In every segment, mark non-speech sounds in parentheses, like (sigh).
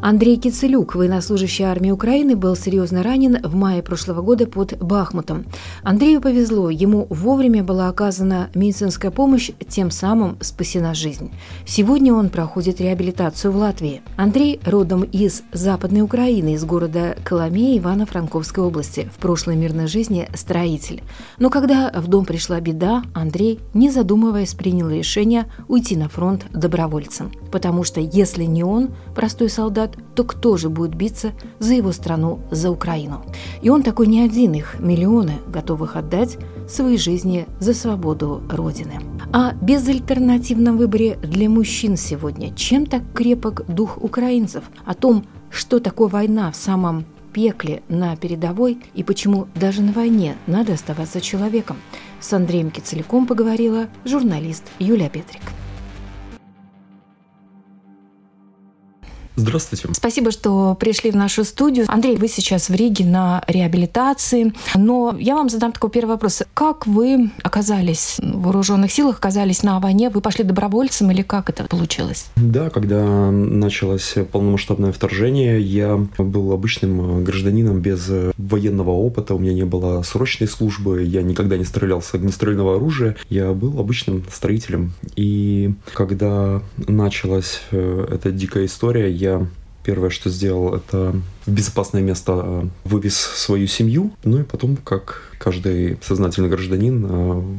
Андрей Кицелюк, военнослужащий армии Украины, был серьезно ранен в мае прошлого года под Бахмутом. Андрею повезло, ему вовремя была оказана медицинская помощь, тем самым спасена жизнь. Сегодня он проходит реабилитацию в Латвии. Андрей родом из Западной Украины, из города Коломея Ивано-Франковской области. В прошлой мирной жизни строитель. Но когда в дом пришла беда, Андрей, не задумываясь, принял решение уйти на фронт добровольцем. Потому что если не он, простой солдат, то кто же будет биться за его страну, за Украину? И он такой не один, их миллионы, готовых отдать свои жизни за свободу Родины. О безальтернативном выборе для мужчин сегодня. Чем так крепок дух украинцев? О том, что такое война в самом пекле на передовой и почему даже на войне надо оставаться человеком. С Андреем Кицеляком поговорила журналист Юлия Петрик. Здравствуйте. Спасибо, что пришли в нашу студию. Андрей, вы сейчас в Риге на реабилитации, но я вам задам такой первый вопрос. Как вы оказались в вооруженных силах, оказались на войне? Вы пошли добровольцем или как это получилось? Да, когда началось полномасштабное вторжение, я был обычным гражданином без военного опыта, у меня не было срочной службы, я никогда не стрелял с огнестрельного оружия, я был обычным строителем. И когда началась э, эта дикая история, я первое, что сделал, это в безопасное место э, вывез свою семью, ну и потом, как каждый сознательный гражданин, э,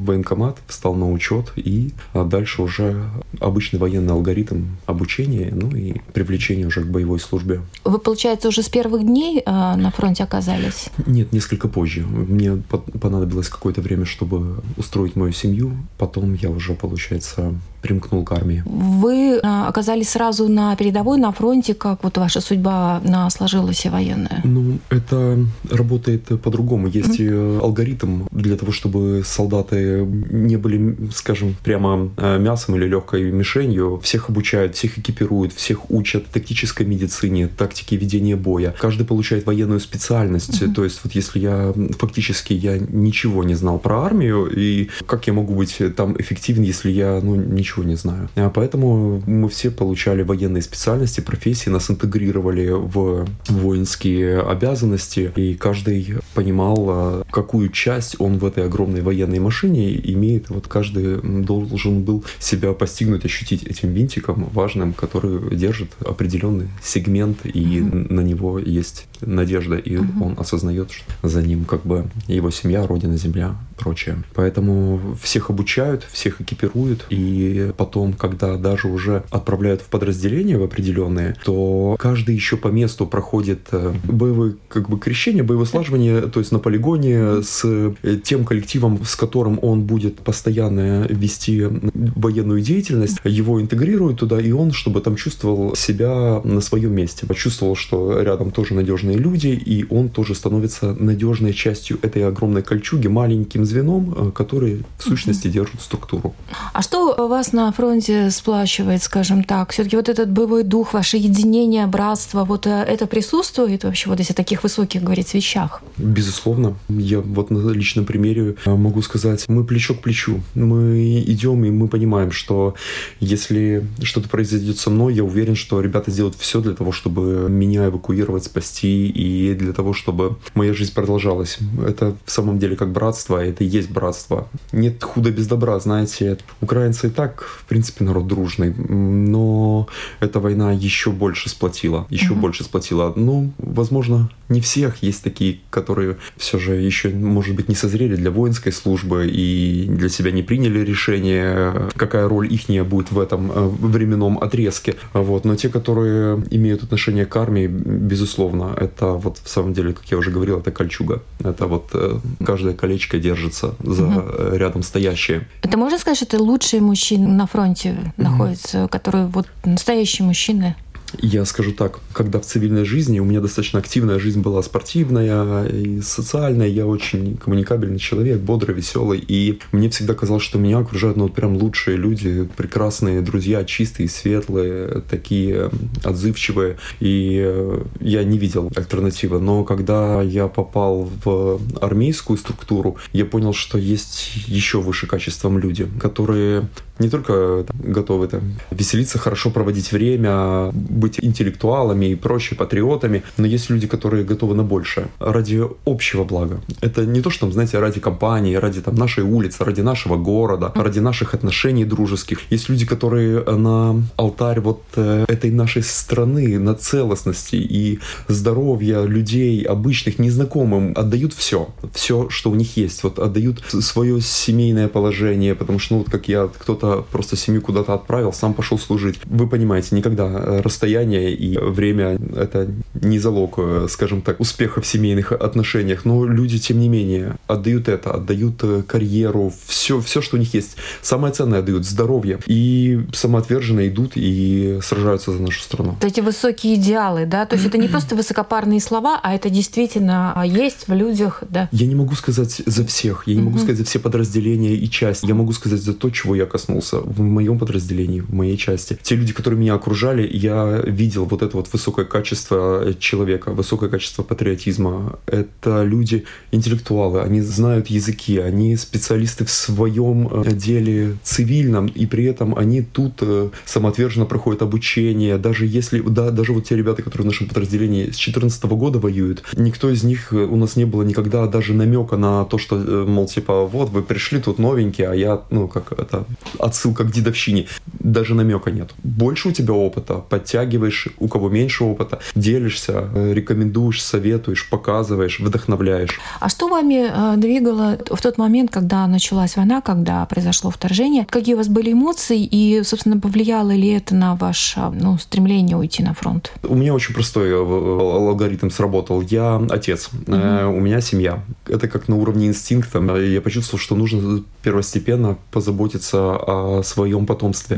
военкомат встал на учет, и а дальше уже обычный военный алгоритм обучения, ну и привлечение уже к боевой службе. Вы, получается, уже с первых дней э, на фронте оказались? Нет, несколько позже. Мне понадобилось какое-то время, чтобы устроить мою семью. Потом я уже, получается, примкнул к армии. Вы оказались сразу на передовой, на фронте. Как вот ваша судьба сложилась? Белоруссия военная? Ну, это работает по-другому. Есть mm-hmm. алгоритм для того, чтобы солдаты не были, скажем, прямо э, мясом или легкой мишенью. Всех обучают, всех экипируют, всех учат тактической медицине, тактике ведения боя. Каждый получает военную специальность. Mm-hmm. То есть вот если я фактически я ничего не знал про армию, и как я могу быть там эффективен, если я ну, ничего не знаю. А поэтому мы все получали военные специальности, профессии, нас интегрировали в, в воинские обязанности, и каждый понимал, а, какую часть он в этой огромной военной машине имеет. Вот каждый должен был себя постигнуть, ощутить этим винтиком важным, который держит определенный сегмент, и mm-hmm. на него есть надежда, и mm-hmm. он осознает, что за ним как бы его семья, родина, земля, прочее. Поэтому всех обучают, всех экипируют, и потом, когда даже уже отправляют в подразделения в определенные, то каждый еще по месту проходит э, боевое как бы крещение, боевое слаживание, то есть на полигоне с э, тем коллективом, с которым он будет постоянно вести военную деятельность, его интегрируют туда, и он, чтобы там чувствовал себя на своем месте, почувствовал, что рядом тоже надежные люди, и он тоже становится надежной частью этой огромной кольчуги, маленьким звеном, э, который в сущности держит структуру. А что вас на фронте сплачивает, скажем так? Все-таки вот этот боевой дух, ваше единение, братство, вот это присутствует присутствует вообще вот если о таких высоких говорить вещах? Безусловно. Я вот на личном примере э, могу сказать, мы плечо к плечу. Мы идем и мы понимаем, что если что-то произойдет со мной, я уверен, что ребята сделают все для того, чтобы меня эвакуировать, спасти и для того, чтобы моя жизнь продолжалась. Это в самом деле как братство, это и есть братство. Нет худа без добра, знаете. Украинцы и так, в принципе, народ дружный, но эта война еще больше сплотила, еще mm-hmm. больше сплотила. Ну, возможно, не всех. Есть такие, которые все же еще, может быть, не созрели для воинской службы и для себя не приняли решение, какая роль их будет в этом э, временном отрезке. Вот. Но те, которые имеют отношение к армии, безусловно, это вот в самом деле, как я уже говорил, это кольчуга. Это вот э, каждое колечко держится за угу. рядом стоящее. Это можно сказать, что это лучшие мужчины на фронте угу. находятся, которые вот настоящие мужчины? Я скажу так, когда в цивильной жизни, у меня достаточно активная жизнь была спортивная и социальная, я очень коммуникабельный человек, бодрый, веселый, и мне всегда казалось, что меня окружают ну, вот прям лучшие люди, прекрасные друзья, чистые, светлые, такие отзывчивые, и э, я не видел альтернативы. Но когда я попал в армейскую структуру, я понял, что есть еще выше качеством люди, которые не только там, готовы там, веселиться, хорошо проводить время, быть интеллектуалами и прочие патриотами, но есть люди, которые готовы на большее ради общего блага. Это не то, что, там, знаете, ради компании, ради там, нашей улицы, ради нашего города, ради наших отношений дружеских. Есть люди, которые на алтарь вот э, этой нашей страны, на целостности и здоровья людей, обычных, незнакомым, отдают все. Все, что у них есть. Вот отдают свое семейное положение, потому что, ну, вот как я, кто-то просто семью куда-то отправил, сам пошел служить. Вы понимаете, никогда расстояние и время — это не залог, э, скажем так, успеха в семейных отношениях, но люди, тем не менее, отдают это, отдают э, карьеру, все, все, что у них есть. Самое ценное отдают — здоровье. И самоотверженно идут и сражаются за нашу страну. Вот эти высокие идеалы, да? То есть это не (clears throat) просто высокопарные слова, а это действительно а, есть в людях, да? Я не могу сказать за всех, я не могу сказать за все подразделения и части. Я могу сказать за то, чего я коснулся в моем подразделении, в моей части. Те люди, которые меня окружали, я видел вот это вот высокое качество человека, высокое качество патриотизма. Это люди интеллектуалы, они знают языки, они специалисты в своем э, деле цивильном, и при этом они тут э, самоотверженно проходят обучение. Даже если, да, даже вот те ребята, которые в нашем подразделении с 2014 года воюют, никто из них, э, у нас не было никогда даже намека на то, что, мол, типа, вот вы пришли тут новенькие, а я, ну, как это, отсылка к дедовщине. Даже намека нет. Больше у тебя опыта, подтягиваешь, у кого меньше опыта, делишься, рекомендуешь, советуешь, показываешь, вдохновляешь. А что вами двигало в тот момент, когда началась война, когда произошло вторжение? Какие у вас были эмоции и, собственно, повлияло ли это на ваше ну, стремление уйти на фронт? У меня очень простой э, алгоритм сработал. Я отец, угу. у меня семья. Это как на уровне инстинкта. Я почувствовал, что нужно первостепенно позаботиться о своем потомстве.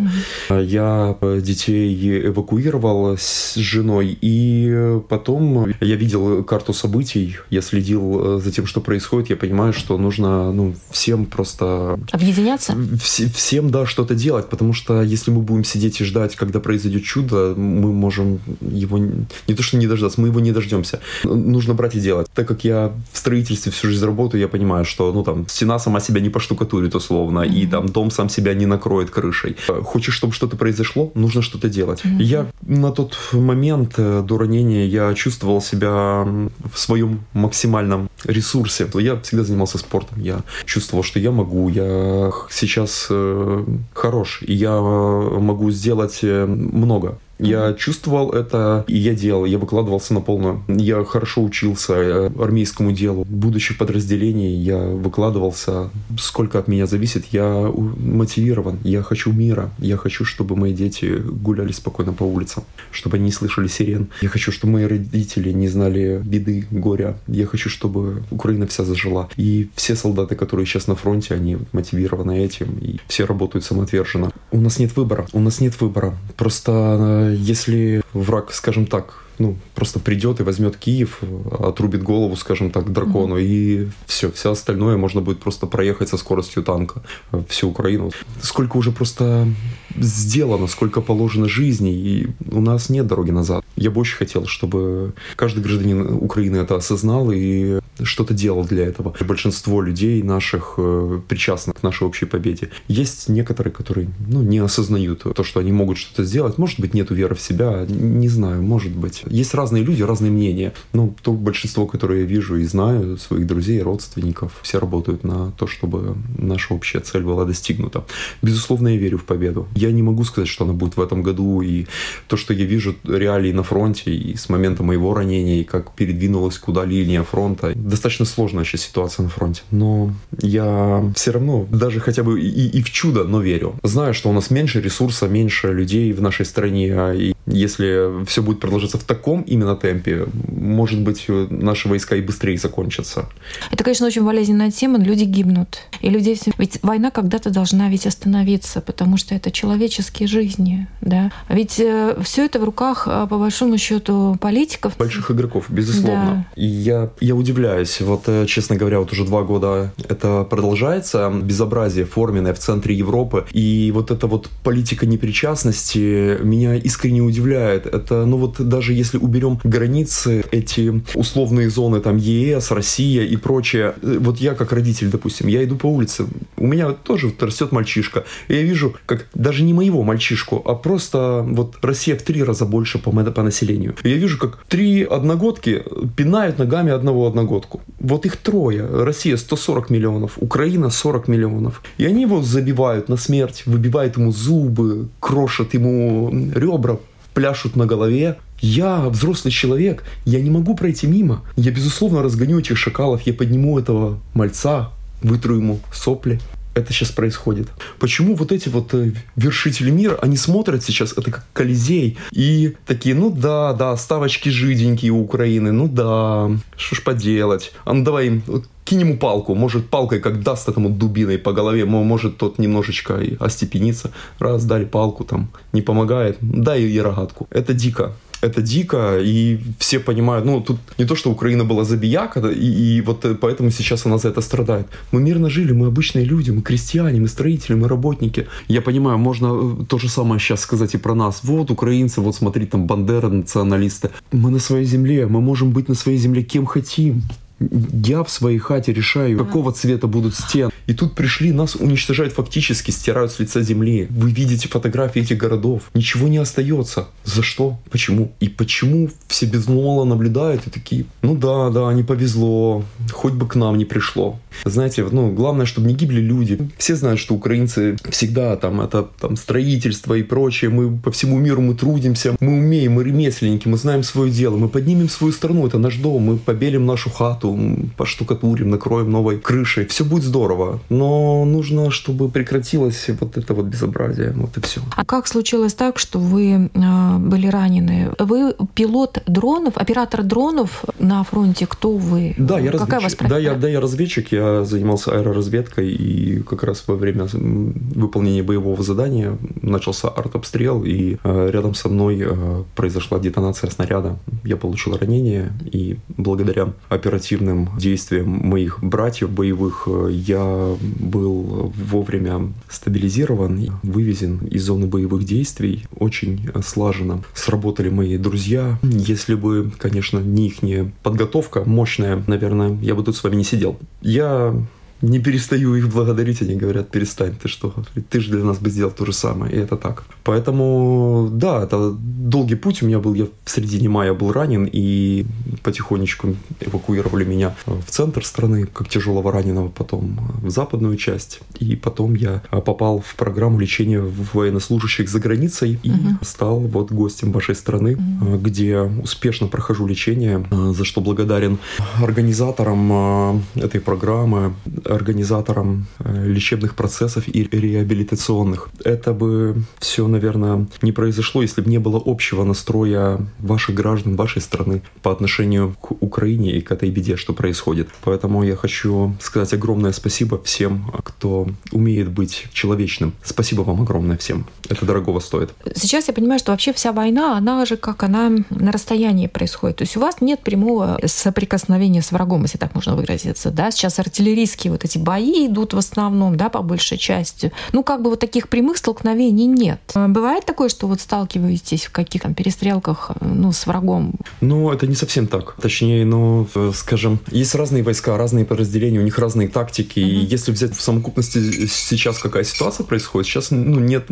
Угу. Я э, детей эвакуировал с женой, и потом я видел карту событий, я следил за тем, что происходит, я понимаю, что нужно ну, всем просто... Объединяться? Вс- всем, да, что-то делать, потому что если мы будем сидеть и ждать, когда произойдет чудо, мы можем его не то что не дождаться, мы его не дождемся. Нужно брать и делать. Так как я в строительстве всю жизнь работаю, я понимаю, что ну там стена сама себя не поштукатурит условно, mm-hmm. и там дом сам себя не накроет крышей. Хочешь, чтобы что-то произошло, нужно что-то делать. Mm-hmm. Я на тот момент э, до ранения я чувствовал себя в своем максимальном ресурсе. Я всегда занимался спортом. Я чувствовал, что я могу, я сейчас э, хорош, и я э, могу сделать э, много. Я чувствовал это, и я делал, я выкладывался на полную. Я хорошо учился э, армейскому делу. Будучи в подразделении, я выкладывался. Сколько от меня зависит, я мотивирован. Я хочу мира. Я хочу, чтобы мои дети гуляли спокойно по улицам, чтобы они не слышали сирен. Я хочу, чтобы мои родители не знали беды, горя. Я хочу, чтобы Украина вся зажила. И все солдаты, которые сейчас на фронте, они мотивированы этим, и все работают самоотверженно. У нас нет выбора. У нас нет выбора. Просто э, если враг, скажем так, ну, просто придет и возьмет Киев, отрубит голову, скажем так, дракону, mm-hmm. и все, все остальное можно будет просто проехать со скоростью танка всю Украину. Сколько уже просто сделано, сколько положено жизни, и у нас нет дороги назад. Я бы очень хотел, чтобы каждый гражданин Украины это осознал и что-то делал для этого. Большинство людей наших э, причастных к нашей общей победе. Есть некоторые, которые ну, не осознают то, что они могут что-то сделать. Может быть, нету веры в себя, не знаю, может быть. Есть разные люди, разные мнения. Но то большинство, которое я вижу и знаю, своих друзей, родственников, все работают на то, чтобы наша общая цель была достигнута. Безусловно, я верю в победу. Я не могу сказать, что она будет в этом году. И то, что я вижу реалии на фронте, и с момента моего ранения, и как передвинулась куда линия фронта, достаточно сложная сейчас ситуация на фронте. Но я все равно, даже хотя бы и, и в чудо, но верю. Знаю, что у нас меньше ресурса, меньше людей в нашей стране. А и если все будет продолжаться в таком именно темпе, может быть, наши войска и быстрее закончатся. Это, конечно, очень болезненная тема. Люди гибнут. И людей... Ведь война когда-то должна ведь остановиться, потому что это человеческие жизни. Да? Ведь э, все это в руках, э, по большому счету, политиков. Больших игроков, безусловно. Да. И я, я удивляюсь. Вот, э, честно говоря, вот уже два года это продолжается. Безобразие форменное в центре Европы. И вот эта вот политика непричастности меня искренне удивляет удивляет. Это, ну вот даже если уберем границы, эти условные зоны, там ЕС, Россия и прочее, э, вот я как родитель, допустим, я иду по улице, у меня тоже растет мальчишка, и я вижу, как даже не моего мальчишку, а просто вот Россия в три раза больше по, по населению. И я вижу, как три одногодки пинают ногами одного одногодку. Вот их трое. Россия 140 миллионов, Украина 40 миллионов. И они его забивают на смерть, выбивают ему зубы, крошат ему ребра, пляшут на голове. Я взрослый человек, я не могу пройти мимо. Я, безусловно, разгоню этих шакалов, я подниму этого мальца, вытру ему сопли это сейчас происходит. Почему вот эти вот э, вершители мира, они смотрят сейчас, это как Колизей, и такие, ну да, да, ставочки жиденькие у Украины, ну да, что ж поделать. А ну давай им кинь ему палку, может палкой как даст этому дубиной по голове, может тот немножечко и остепенится. Раз, дали палку там, не помогает, дай и рогатку. Это дико это дико, и все понимают, ну, тут не то, что Украина была забияка, и, и вот э, поэтому сейчас она за это страдает. Мы мирно жили, мы обычные люди, мы крестьяне, мы строители, мы работники. Я понимаю, можно э, то же самое сейчас сказать и про нас. Вот украинцы, вот смотри, там Бандера, националисты. Мы на своей земле, мы можем быть на своей земле кем хотим. Я в своей хате решаю, какого цвета будут стены. И тут пришли, нас уничтожают фактически, стирают с лица земли. Вы видите фотографии этих городов. Ничего не остается. За что? Почему? И почему все безмолвно наблюдают и такие, ну да, да, не повезло, хоть бы к нам не пришло. Знаете, ну, главное, чтобы не гибли люди. Все знают, что украинцы всегда там, это там строительство и прочее. Мы по всему миру мы трудимся, мы умеем, мы ремесленники, мы знаем свое дело, мы поднимем свою страну, это наш дом, мы побелим нашу хату, поштукатурим, накроем новой крышей. Все будет здорово. Но нужно, чтобы прекратилось вот это вот безобразие. Вот и все. А как случилось так, что вы э, были ранены? Вы пилот дронов, оператор дронов на фронте. Кто вы? Да, я Какая разведчик. вас да, я, да, я разведчик. Я занимался аэроразведкой. И как раз во время выполнения боевого задания начался артобстрел. И э, рядом со мной э, произошла детонация снаряда. Я получил ранение. И благодаря оперативному активным действиям моих братьев боевых э, я был вовремя стабилизирован, вывезен из зоны боевых действий очень слаженно. Сработали мои друзья. Если бы, конечно, не их подготовка мощная, наверное, я бы тут с вами не сидел. Я не перестаю их благодарить, они говорят, перестань, ты что, ты же для нас бы сделал то же самое, и это так. Поэтому, да, это долгий путь у меня был, я в середине мая был ранен, и потихонечку эвакуировали меня в центр страны, как тяжелого раненого, потом в западную часть, и потом я попал в программу лечения военнослужащих за границей и угу. стал вот гостем вашей страны, угу. где успешно прохожу лечение, за что благодарен организаторам этой программы, организатором э, лечебных процессов и реабилитационных. Это бы все, наверное, не произошло, если бы не было общего настроя ваших граждан, вашей страны по отношению к Украине и к этой беде, что происходит. Поэтому я хочу сказать огромное спасибо всем, кто умеет быть человечным. Спасибо вам огромное всем. Это дорогого стоит. Сейчас я понимаю, что вообще вся война, она же как она на расстоянии происходит. То есть у вас нет прямого соприкосновения с врагом, если так можно выразиться. Да? Сейчас артиллерийские вот эти бои идут в основном, да, по большей части. Ну, как бы вот таких прямых столкновений нет. А бывает такое, что вот сталкиваетесь в каких-то перестрелках, ну, с врагом? Ну, это не совсем так. Точнее, ну, скажем, есть разные войска, разные подразделения, у них разные тактики. Mm-hmm. И если взять в совокупности сейчас какая ситуация происходит, сейчас ну, нет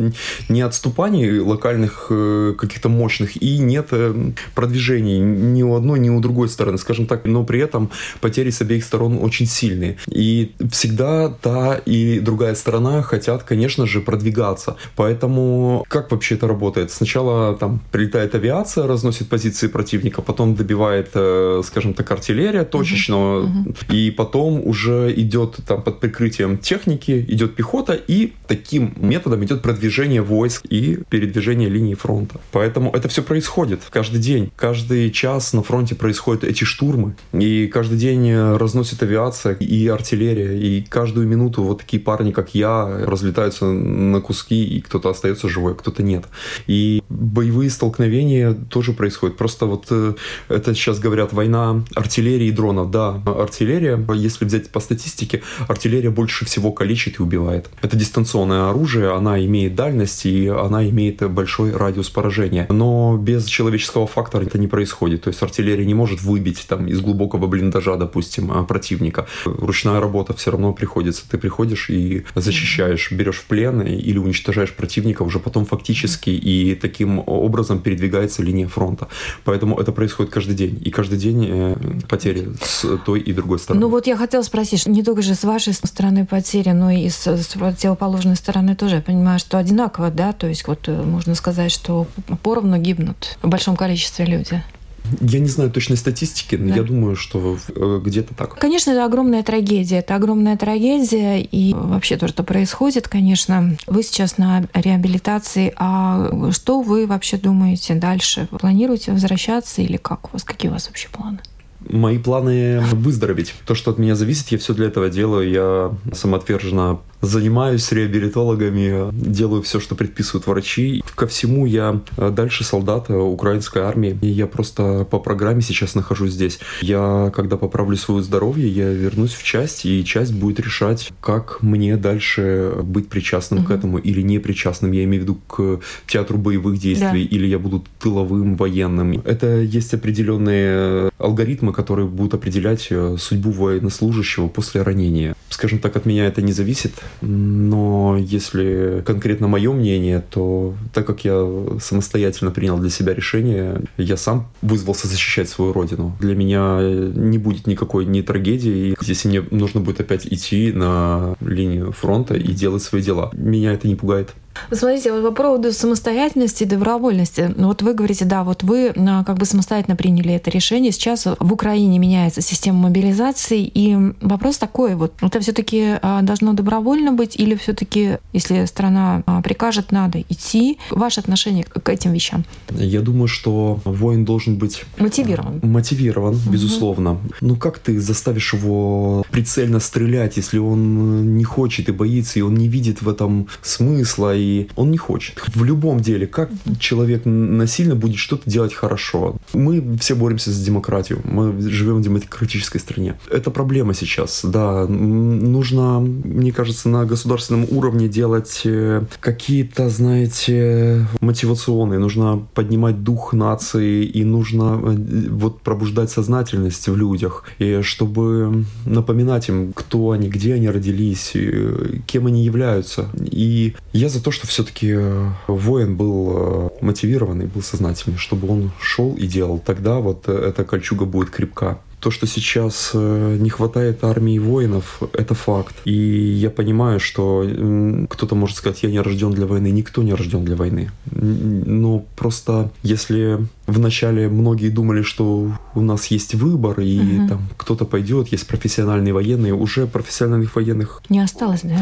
ни отступаний локальных э, каких-то мощных и нет э, продвижений ни у одной, ни у другой стороны, скажем так. Но при этом потери с обеих сторон очень сильные. И всегда та и другая сторона хотят, конечно же, продвигаться. Поэтому как вообще это работает? Сначала там прилетает авиация, разносит позиции противника, потом добивает, э, скажем так, артиллерия точечно, uh-huh. Uh-huh. и потом уже идет там под прикрытием техники, идет пехота, и таким методом идет продвижение войск и передвижение линии фронта. Поэтому это все происходит каждый день. Каждый час на фронте происходят эти штурмы, и каждый день разносит авиация и артиллерия и каждую минуту вот такие парни, как я, разлетаются на куски, и кто-то остается живой, а кто-то нет. И боевые столкновения тоже происходят. Просто вот э, это сейчас говорят война артиллерии и дронов. Да, артиллерия, если взять по статистике, артиллерия больше всего калечит и убивает. Это дистанционное оружие, она имеет дальность и она имеет большой радиус поражения. Но без человеческого фактора это не происходит. То есть артиллерия не может выбить там из глубокого блиндажа, допустим, а, противника. Ручная работа все равно приходится. Ты приходишь и защищаешь, берешь в плен или уничтожаешь противника уже потом фактически, и таким образом передвигается линия фронта. Поэтому это происходит каждый день. И каждый день э, потери с той и другой стороны. Ну вот я хотела спросить, не только же с вашей стороны потери, но и с, с противоположной стороны тоже. Я понимаю, что одинаково, да? То есть вот э, можно сказать, что поровну гибнут в большом количестве люди. Я не знаю точной статистики, но да. я думаю, что э, где-то так. Конечно, это огромная трагедия. Это огромная трагедия. И вообще то, что происходит, конечно, вы сейчас на реабилитации. А что вы вообще думаете дальше? Планируете возвращаться или как у вас? Какие у вас вообще планы? Мои планы выздороветь. То, что от меня зависит, я все для этого делаю. Я самоотверженно занимаюсь реабилитологами, делаю все, что предписывают врачи. Ко всему я дальше солдата украинской армии. И я просто по программе сейчас нахожусь здесь. Я, когда поправлю свое здоровье, я вернусь в часть, и часть будет решать, как мне дальше быть причастным угу. к этому или не причастным. Я имею в виду к театру боевых действий, да. или я буду тыловым военным. Это есть определенные алгоритмы, которые будут определять э, судьбу военнослужащего после ранения. Скажем так, от меня это не зависит, но если конкретно мое мнение, то так как я самостоятельно принял для себя решение, я сам вызвался защищать свою родину. Для меня не будет никакой ни трагедии, если мне нужно будет опять идти на линию фронта и делать свои дела. Меня это не пугает. Смотрите, вот по поводу самостоятельности и добровольности. Ну, вот вы говорите, да, вот вы а, как бы самостоятельно приняли это решение. Сейчас в Украине меняется система мобилизации. И вопрос такой, вот это все таки а, должно добровольно быть или все таки если страна а, прикажет, надо идти? Ваше отношение к этим вещам? Я думаю, что воин должен быть... Мотивирован. Мотивирован, угу. безусловно. Ну как ты заставишь его прицельно стрелять, если он не хочет и боится, и он не видит в этом смысла, и и он не хочет. В любом деле, как человек насильно будет что-то делать хорошо? Мы все боремся за демократию, мы живем в демократической стране. Это проблема сейчас, да. Нужно, мне кажется, на государственном уровне делать э, какие-то, знаете, мотивационные, нужно поднимать дух нации и нужно э, вот пробуждать сознательность в людях, и чтобы напоминать им, кто они, где они родились, кем они являются. И я за то, что все-таки э, воин был э, мотивированный, был сознательный, чтобы он шел и делал. Тогда вот э, эта кольчуга будет крепка. То, что сейчас не хватает армии воинов, это факт. И я понимаю, что кто-то может сказать, я не рожден для войны. Никто не рожден для войны. Но просто если вначале многие думали, что у нас есть выбор, и угу. там кто-то пойдет, есть профессиональные военные, уже профессиональных военных... Не осталось, да?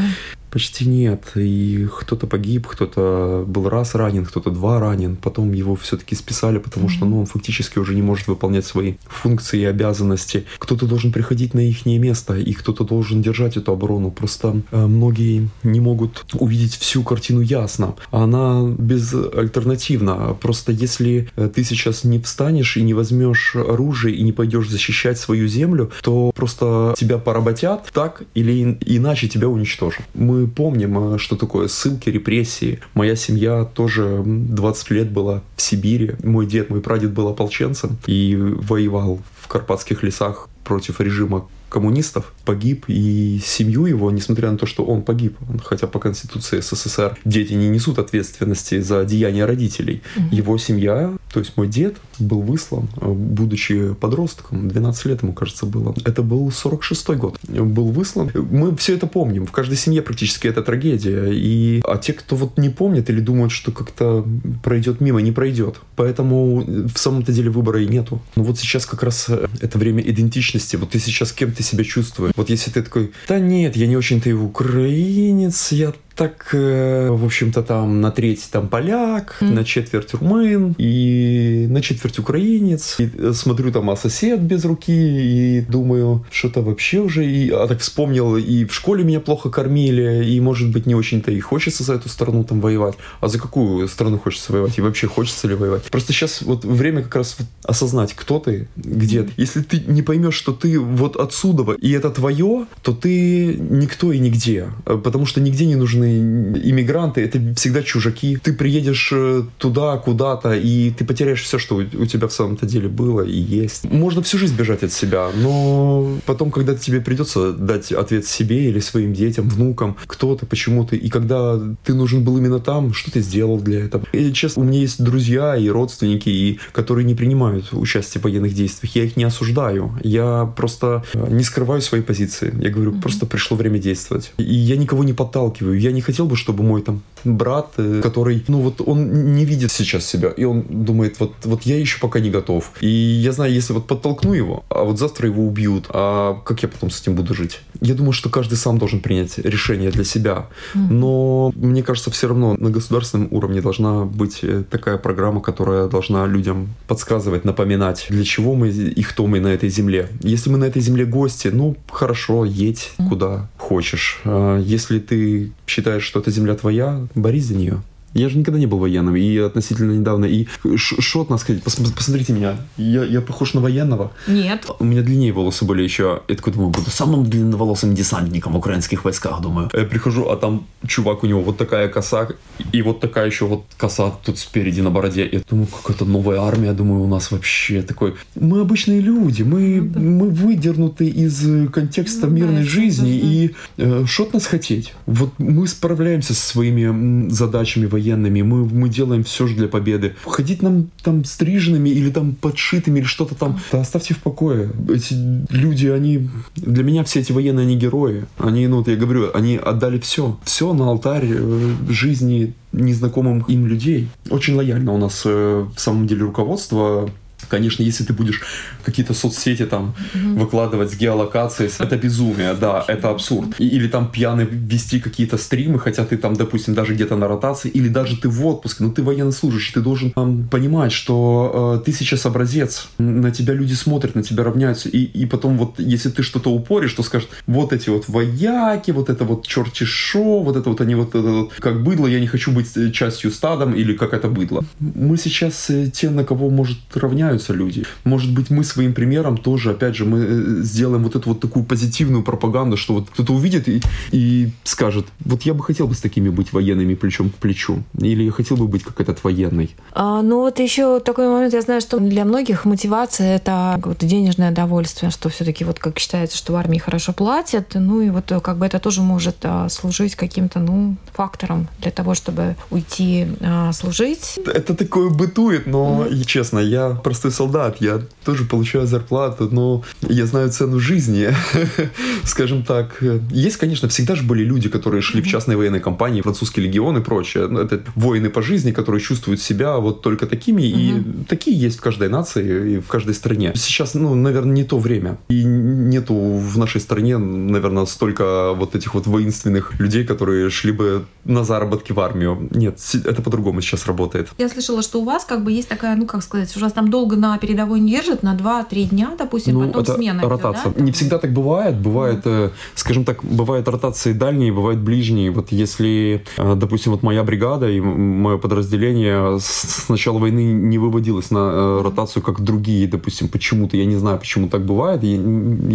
Почти нет. И кто-то погиб, кто-то был раз ранен, кто-то два ранен. Потом его все-таки списали, потому mm-hmm. что ну, он фактически уже не может выполнять свои функции и обязанности. Кто-то должен приходить на их место, и кто-то должен держать эту оборону. Просто э, многие не могут увидеть всю картину ясно. Она безальтернативна. Просто если э, сейчас не встанешь и не возьмешь оружие и не пойдешь защищать свою землю, то просто тебя поработят так или иначе тебя уничтожат. Мы помним, а, что такое ссылки, репрессии. Моя семья тоже 20 лет была в Сибири. Мой дед, мой прадед был ополченцем и воевал в карпатских лесах против режима коммунистов, погиб, и семью его, несмотря на то, что он погиб, хотя по Конституции СССР дети не несут ответственности за деяния родителей, угу. его семья, то есть мой дед, был выслан, будучи подростком, 12 лет ему, кажется, было. Это был 46-й год. Был выслан. Мы все это помним. В каждой семье практически это трагедия. И... А те, кто вот не помнит или думают, что как-то пройдет мимо, не пройдет. Поэтому в самом-то деле выбора и нету. Но вот сейчас как раз это время идентичности. Вот ты сейчас кем себя чувствуешь? Вот если ты такой, да нет, я не очень-то и украинец, я так, э, в общем-то, там на треть там поляк, mm. на четверть румын и на четверть украинец. И э, смотрю там, а сосед без руки, и думаю, что-то вообще уже. И, а так вспомнил, и в школе меня плохо кормили, и, может быть, не очень-то и хочется за эту страну там воевать. А за какую страну хочется воевать? И вообще хочется ли воевать? Просто сейчас вот время как раз осознать, кто ты, где ты. Если ты не поймешь, что ты вот отсюда, и это твое, то ты никто и нигде. Потому что нигде не нужны иммигранты, это всегда чужаки. Ты приедешь э, туда, куда-то, и ты потеряешь все, что у тебя в самом-то деле было и есть. Можно всю жизнь бежать от себя, но потом, когда тебе придется дать ответ себе или своим детям, внукам, кто ты, почему ты, и когда ты нужен был именно там, что ты сделал для этого. И, честно, у меня есть друзья и родственники, и, которые не принимают участие в военных действиях. Я их не осуждаю. Я просто э, не скрываю свои позиции. Я говорю, mm-hmm. просто пришло время действовать. И я никого не подталкиваю. Я не хотел бы, чтобы мой там брат, э, который, ну вот он не видит сейчас себя, и он думает, вот, вот я еще пока не готов. И я знаю, если вот подтолкну его, а вот завтра его убьют, а как я потом с этим буду жить? Я думаю, что каждый сам должен принять решение для себя. Но мне кажется, все равно на государственном уровне должна быть э, такая программа, которая должна людям подсказывать, напоминать, для чего мы и кто мы на этой земле. Если мы на этой земле гости, ну хорошо, едь куда хочешь. А если ты считаешь, что эта земля твоя, борись за нее. Я же никогда не был военным, и относительно недавно. И что от нас хотите? Пос посмотрите меня. Я, я похож на военного? Нет. У меня длиннее волосы были еще. Я такой думаю, буду самым длинноволосым десантником в украинских войсках, думаю. Я прихожу, а там чувак, у него вот такая коса, и вот такая еще вот коса тут спереди на бороде. Я думаю, какая-то новая армия, думаю, у нас вообще такой... Мы обычные люди, мы, ну, да. мы выдернуты из контекста ну, мирной да, жизни, и э, что от нас хотеть? Вот мы справляемся со своими задачами военными военными, мы, мы делаем все же для победы. Ходить нам там стриженными или там подшитыми или что-то там, да оставьте в покое. Эти люди, они... Для меня все эти военные, они герои. Они, ну вот я говорю, они отдали все. Все на алтарь э, жизни незнакомым им людей. Очень лояльно у нас э, в самом деле руководство Конечно, если ты будешь какие-то соцсети там угу. выкладывать с геолокацией, это безумие, да, это абсурд. И, или там пьяный вести какие-то стримы, хотя ты там, допустим, даже где-то на ротации, или даже ты в отпуске, но ты военнослужащий, ты должен там, понимать, что э, ты сейчас образец, на тебя люди смотрят, на тебя равняются, и, и потом вот, если ты что-то упоришь, то скажут, вот эти вот вояки, вот это вот черти шо, вот это вот они вот, это вот как быдло, я не хочу быть э, частью стадом, или как это быдло. Мы сейчас э, те, на кого может равняются, меняются люди. Может быть, мы своим примером тоже, опять же, мы э, сделаем вот эту вот такую позитивную пропаганду, что вот кто-то увидит и, и скажет, вот я бы хотел бы с такими быть военными плечом к плечу. Или я хотел бы быть как этот военный. А, ну вот еще такой момент, я знаю, что для многих мотивация это вот денежное удовольствие, что все-таки вот как считается, что в армии хорошо платят, ну и вот как бы это тоже может а, служить каким-то, ну, фактором для того, чтобы уйти а, служить. Это такое бытует, но, mm-hmm. честно, я просто простой солдат, я тоже получаю зарплату, но я знаю цену жизни, (laughs) скажем так. Есть, конечно, всегда же были люди, которые шли в частные военные компании, французский легион и прочее. Ну, это воины по жизни, которые чувствуют себя вот только такими, и такие есть в каждой нации и в каждой стране. Сейчас, ну, наверное, не то время. И нету в нашей стране, наверное, столько вот этих вот воинственных людей, которые шли бы на заработки в армию. Нет, это по-другому сейчас работает. Я слышала, что у вас как бы есть такая, ну, как сказать, у вас там долго на передовой не держат, на 2-3 дня, допустим, ну, потом это смена. Ротация. Идет, да? Не всегда так бывает. Бывает, mm. скажем так, бывают ротации дальние, бывают ближние. Вот если, э, допустим, вот моя бригада и мое подразделение с начала войны не выводилось на э, ротацию, как другие, допустим, почему-то, я не знаю, почему так бывает, я, я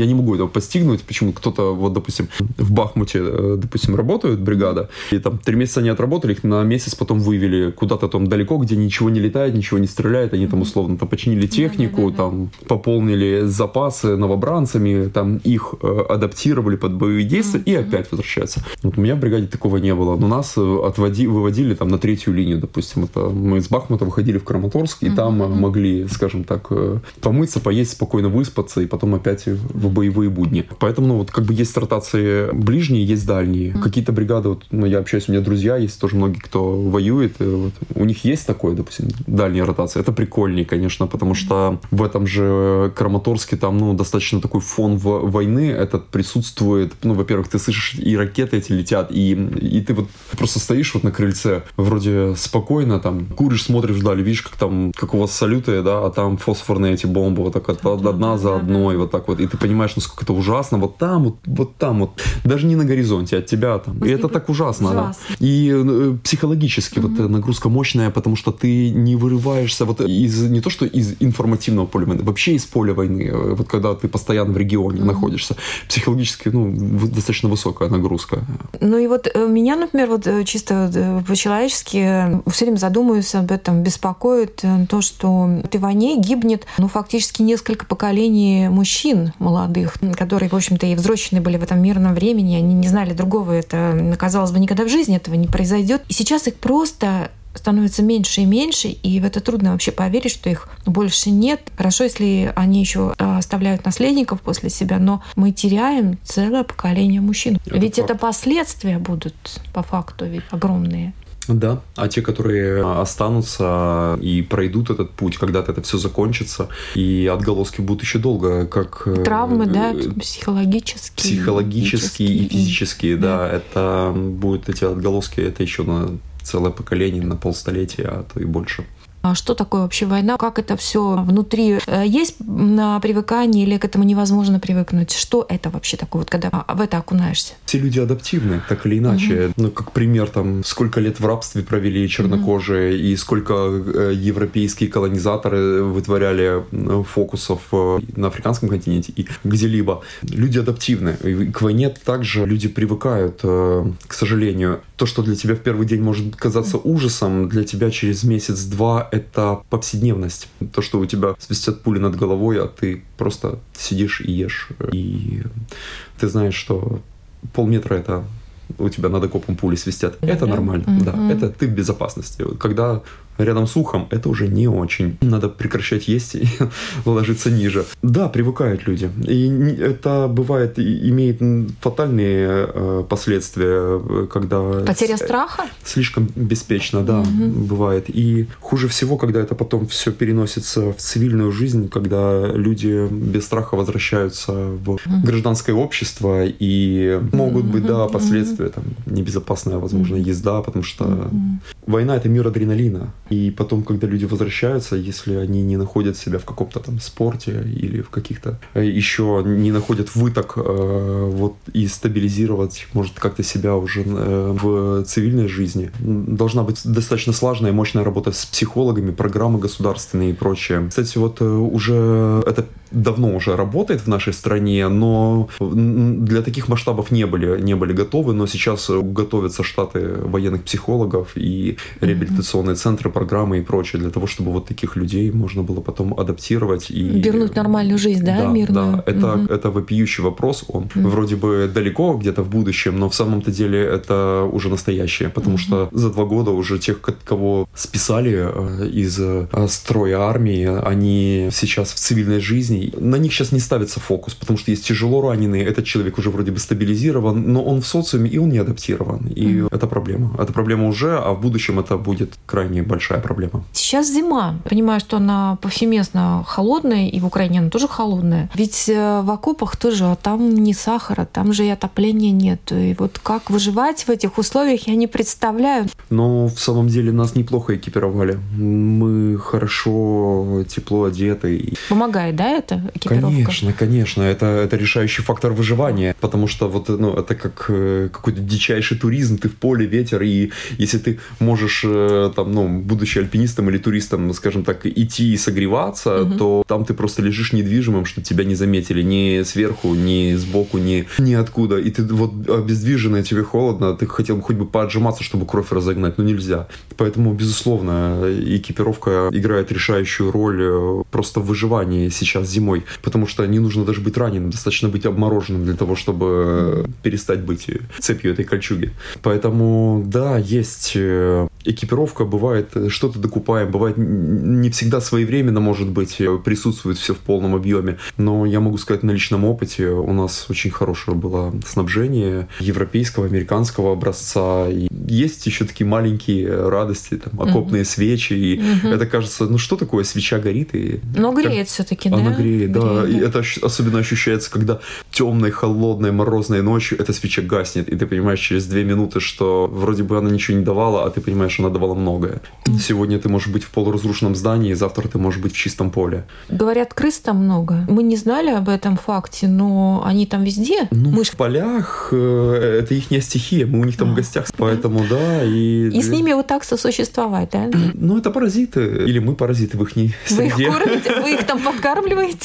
не могу этого постигнуть, почему кто-то, вот, допустим, в Бахмуте, допустим, работает бригада, и там три месяца они отработали, их на месяц потом вывели куда-то там далеко, где ничего не летает, ничего не стреляет, они там условно там починили технику, там пополнили запасы новобранцами, там их э, адаптировали под боевые действия и опять возвращаются. Вот у меня в бригаде такого не было. Но нас э, отводи, выводили там на третью линию, допустим. Это мы из Бахмута выходили в Краматорск, и там э, могли, скажем так, помыться, поесть, спокойно выспаться, и потом опять в боевые будни. Поэтому, ну, вот как бы есть ротации ближние, есть дальние. Какие-то бригады, вот, ну, я общаюсь, у меня друзья есть тоже многие, кто воюет, вот, у них есть такое, допустим, дальняя ротация. Это прикольнее, конечно, потому что в этом же Краматорске там, ну, достаточно такой фон войны этот присутствует. Ну, во-первых, ты слышишь, и ракеты эти летят, и, и ты вот просто стоишь вот на крыльце, вроде спокойно там, куришь, смотришь вдаль, видишь, как там, как у вас салюты, да, а там фосфорные эти бомбы вот так вот одна за одной, вот так вот, и ты понимаешь, насколько это ужасно, вот там, вот, вот там, вот, даже не на горизонте, от тебя там. И это так ужасно, ужасно. да. И э, психологически mm-hmm. вот нагрузка мощная, потому что ты не вырываешься вот из, не то что из информативного поля войны, вообще из поля войны, э, вот когда ты постоянно в регионе mm-hmm. находишься, психологически, ну, достаточно высокая нагрузка. Ну и вот э, меня, например, вот чисто по-человечески все время задумываюсь об этом, беспокоит то, что в этой войне гибнет, ну, фактически несколько поколений мужчин молодых, которые, в общем-то, и взросленные были в этом мирном времени, они не знали другого, это, казалось бы, никогда в жизни этого не произойдет. И сейчас их просто становится меньше и меньше, и в это трудно вообще поверить, что их больше нет. Хорошо, если они еще а, оставляют наследников после себя, но мы теряем целое поколение мужчин. Это ведь факт. это последствия будут по факту ведь огромные. Да, а те, которые останутся и пройдут этот путь, когда-то это все закончится, и отголоски будут еще долго, как... Э, Травмы, да, психологические. Психологические и физические, да. да. Это будут эти отголоски, это еще на целое поколение, на полстолетия, а то и больше. А что такое вообще война? Как это все внутри? Э, есть на привыкание или к этому невозможно привыкнуть? Что это вообще такое, вот когда в это окунаешься? Все люди адаптивны, так или иначе. Угу. Ну, как пример, там, сколько лет в рабстве провели чернокожие, угу. и сколько э, европейские колонизаторы вытворяли э, фокусов на африканском континенте и где-либо. Люди адаптивны. И к войне также люди привыкают, к сожалению. То, что для тебя в первый день может казаться ужасом, для тебя через месяц-два это повседневность. То, что у тебя свистят пули над головой, а ты просто сидишь и ешь. И ты знаешь, что полметра это у тебя над окопом пули свистят. Это нормально, mm-hmm. да. Это ты в безопасности. Когда рядом с ухом, это уже не очень. Надо прекращать есть и (laughs) ложиться ниже. Да, привыкают люди. И это бывает, имеет фатальные э, последствия, когда... Потеря страха? Слишком беспечно, да, угу. бывает. И хуже всего, когда это потом все переносится в цивильную жизнь, когда люди без страха возвращаются в угу. гражданское общество, и могут быть, да, последствия, там, небезопасная, возможно, езда, потому что война — это мир адреналина. И потом, когда люди возвращаются, если они не находят себя в каком-то там спорте или в каких-то э, еще не находят выток э, вот и стабилизировать, может как-то себя уже э, в цивильной жизни, должна быть достаточно сложная и мощная работа с психологами, программы государственные и прочее. Кстати, вот э, уже это давно уже работает в нашей стране, но для таких масштабов не были, не были готовы, но сейчас готовятся штаты военных психологов и реабилитационные центры программы и прочее, для того, чтобы вот таких людей можно было потом адаптировать и... Вернуть нормальную жизнь, да, да мирную? Да, это, угу. это вопиющий вопрос, он угу. вроде бы далеко где-то в будущем, но в самом-то деле это уже настоящее, потому угу. что за два года уже тех, кого списали э, из э, строя армии, они сейчас в цивильной жизни, на них сейчас не ставится фокус, потому что есть тяжело раненые, этот человек уже вроде бы стабилизирован, но он в социуме, и он не адаптирован, и угу. это проблема. Это проблема уже, а в будущем это будет крайне большая большая проблема. Сейчас зима. Понимаю, что она повсеместно холодная, и в Украине она тоже холодная. Ведь э, в окопах тоже а там не сахара, там же и отопления нет. И вот как выживать в этих условиях, я не представляю. Но в самом деле нас неплохо экипировали. Мы хорошо, тепло одеты. Помогает, да, это экипировка? Конечно, конечно. Это, это решающий фактор выживания. Потому что вот, ну, это как э, какой-то дичайший туризм. Ты в поле, ветер, и если ты можешь э, там, ну, будучи альпинистом или туристом, скажем так, идти и согреваться, угу. то там ты просто лежишь недвижимым, чтобы тебя не заметили ни сверху, ни сбоку, ни, ни откуда. И ты вот обездвиженный, тебе холодно, ты хотел бы хоть бы поотжиматься, чтобы кровь разогнать, но нельзя. Поэтому, безусловно, экипировка играет решающую роль э, просто в выживании сейчас зимой, потому что не нужно даже быть раненым, достаточно быть обмороженным для того, чтобы перестать быть цепью этой кольчуги. Поэтому, да, есть э, экипировка бывает, э, что-то докупаем, бывает не всегда своевременно, может быть, э, присутствует все в полном объеме. Но я могу сказать на личном опыте, у нас очень хорошее было снабжение европейского, американского образца. И есть еще такие маленькие радости, там, окопные mm-hmm. свечи. И mm-hmm. это кажется, ну что такое, свеча горит? И Но греет все-таки, да? Она греет, да. И это особенно ощущается, когда темной, холодной, морозной ночью эта свеча гаснет, и ты понимаешь через две минуты, что вроде бы она ничего не давала, а ты понимаешь, она давала многое. Сегодня ты можешь быть в полуразрушенном здании, завтра ты можешь быть в чистом поле. Говорят, крыс там много. Мы не знали об этом факте, но они там везде. Ну, мы в полях э, это их стихия, мы у них там а, в гостях, поэтому да. И, и с ними вот так сосуществовать, да? (clears throat) Ну, это паразиты. Или мы паразиты в их среде. Вы их кормите? Вы их там подкармливаете?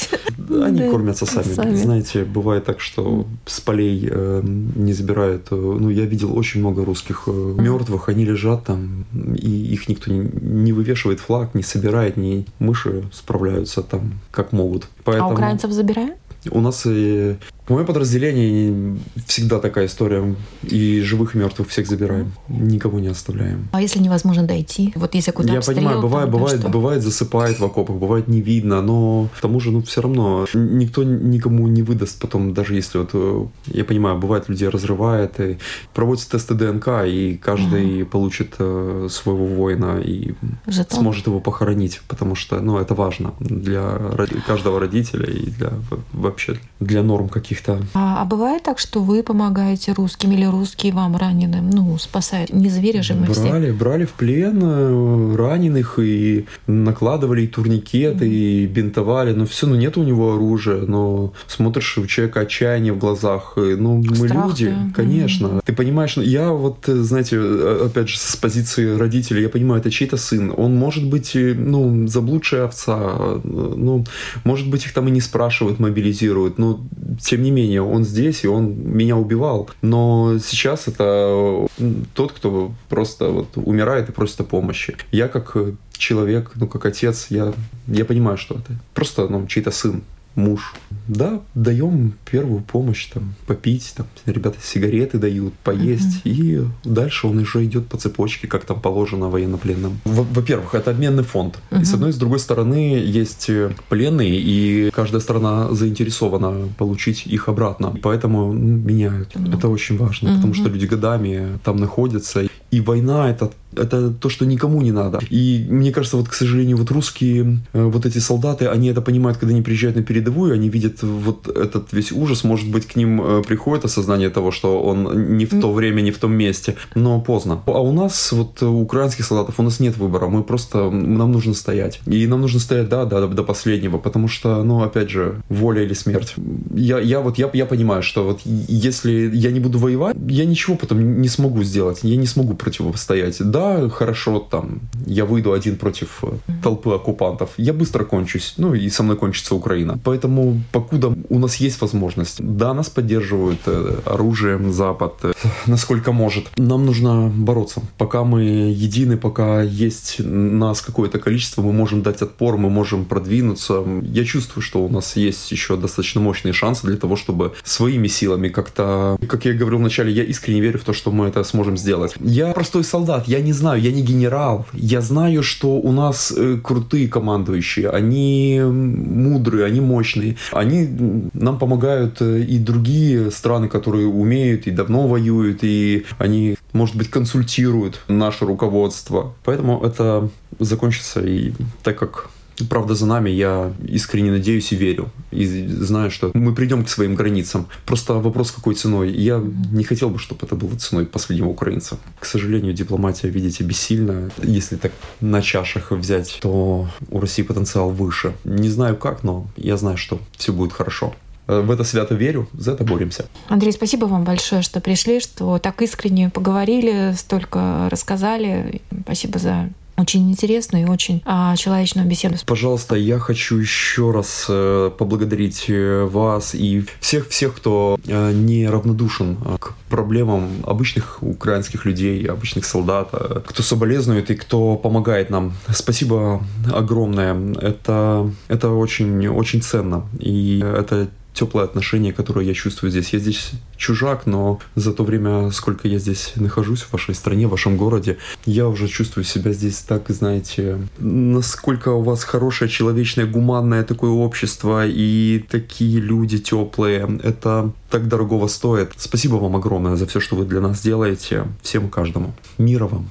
Они кормятся сами. Знаете, бывает так, что с полей э, не забирают. Э, ну, я видел очень много русских мертвых, они лежат там, и их никто не вывешивает флаг, не собирает, ни мыши справляются там как могут. Поэтому... А украинцев забирают? У нас и в моем подразделении всегда такая история. И живых, и мертвых всех забираем. Никого не оставляем. А если невозможно дойти? Вот если куда Я обстрел, понимаю, бывает, там, бывает, бывает засыпает в окопах, бывает не видно, но к тому же, ну, все равно никто никому не выдаст потом, даже если вот, э, я понимаю, бывает, людей разрывает, и проводятся тесты ДНК, и каждый угу. получит э, своего воина и Жетон. сможет его похоронить, потому что, ну, это важно для каждого родителя и для вообще для норм каких каких-то. А, а бывает так, что вы помогаете русским или русские вам раненым, ну, спасают? Не зверя же мы брали, все. Брали в плен э, раненых и накладывали и турникеты, mm. и бинтовали. Но все, ну нет у него оружия, но смотришь, у человека отчаяние в глазах. Ну, мы Страх, люди, да. конечно. Mm. Ты понимаешь, ну, я вот, знаете, э, опять же, с позиции родителей, я понимаю, это чей-то сын. Он может быть, э, ну, заблудшая овца. Ну, может быть, их там и не спрашивают, мобилизируют. Но, тем не менее, он здесь, и он меня убивал. Но сейчас это тот, кто просто вот умирает и просит о помощи. Я как человек, ну, как отец, я, я понимаю, что это. Просто, ну, чей-то сын муж. Да, даем первую помощь, там, попить, там, ребята сигареты дают, поесть, mm-hmm. и дальше он уже идет по цепочке, как там положено военнопленным. Во-первых, это обменный фонд. Mm-hmm. И с одной и с другой стороны есть э, пленные, и каждая сторона заинтересована получить их обратно. Поэтому ну, меняют. Mm-hmm. Это очень важно, mm-hmm. потому что люди годами там находятся. И война это это то, что никому не надо. И мне кажется, вот, к сожалению, вот русские, э, вот эти солдаты, они это понимают, когда они приезжают на передовую, они видят вот этот весь ужас, может быть, к ним э, приходит осознание того, что он не в то время, не в том месте, но поздно. А у нас, вот, у украинских солдатов, у нас нет выбора, мы просто, нам нужно стоять. И нам нужно стоять, да, да, до последнего, потому что, ну, опять же, воля или смерть. Я, я вот, я, я понимаю, что вот если я не буду воевать, я ничего потом не смогу сделать, я не смогу противостоять. Да, хорошо, там, я выйду один против э, толпы оккупантов, я быстро кончусь, ну и со мной кончится Украина. Поэтому, покуда у нас есть возможность, да, нас поддерживают э, оружием Запад, э, насколько может. Нам нужно бороться. Пока мы едины, пока есть нас какое-то количество, мы можем дать отпор, мы можем продвинуться. Я чувствую, что у нас есть еще достаточно мощные шансы для того, чтобы своими силами как-то, как я говорил вначале, я искренне верю в то, что мы это сможем сделать. Я простой солдат, я не знаю, я не генерал. Я знаю, что у нас э, крутые командующие, они мудрые, они мощные. Они нам помогают э, и другие страны, которые умеют и давно воюют, и они, может быть, консультируют наше руководство. Поэтому это закончится, и так как Правда за нами, я искренне надеюсь и верю. И знаю, что мы придем к своим границам. Просто вопрос, какой ценой. Я не хотел бы, чтобы это было ценой последнего украинца. К сожалению, дипломатия, видите, бессильна. Если так на чашах взять, то у России потенциал выше. Не знаю как, но я знаю, что все будет хорошо в это свято верю, за это боремся. Андрей, спасибо вам большое, что пришли, что так искренне поговорили, столько рассказали. Спасибо за очень интересную и очень а, человечную беседу. Пожалуйста, я хочу еще раз э, поблагодарить э, вас и всех, всех, кто э, не равнодушен э, к проблемам обычных украинских людей, обычных солдат, э, кто соболезнует и кто помогает нам. Спасибо огромное. Это, это очень, очень ценно. И это теплое отношение, которое я чувствую здесь. Я здесь чужак, но за то время, сколько я здесь нахожусь, в вашей стране, в вашем городе, я уже чувствую себя здесь так, знаете, насколько у вас хорошее, человечное, гуманное такое общество и такие люди теплые. Это так дорогого стоит. Спасибо вам огромное за все, что вы для нас делаете. Всем каждому. Мира вам.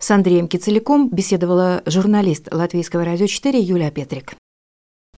С Андреем Кицеляком беседовала журналист Латвийского радио 4 Юлия Петрик.